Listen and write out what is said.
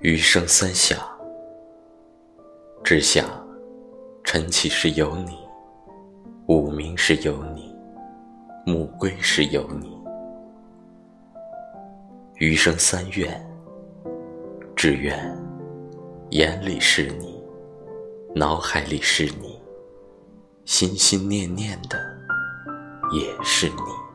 余生三想，只想晨起时有你，午明时有你，暮归时有你。余生三愿，只愿眼里是你，脑海里是你，心心念念的也是你。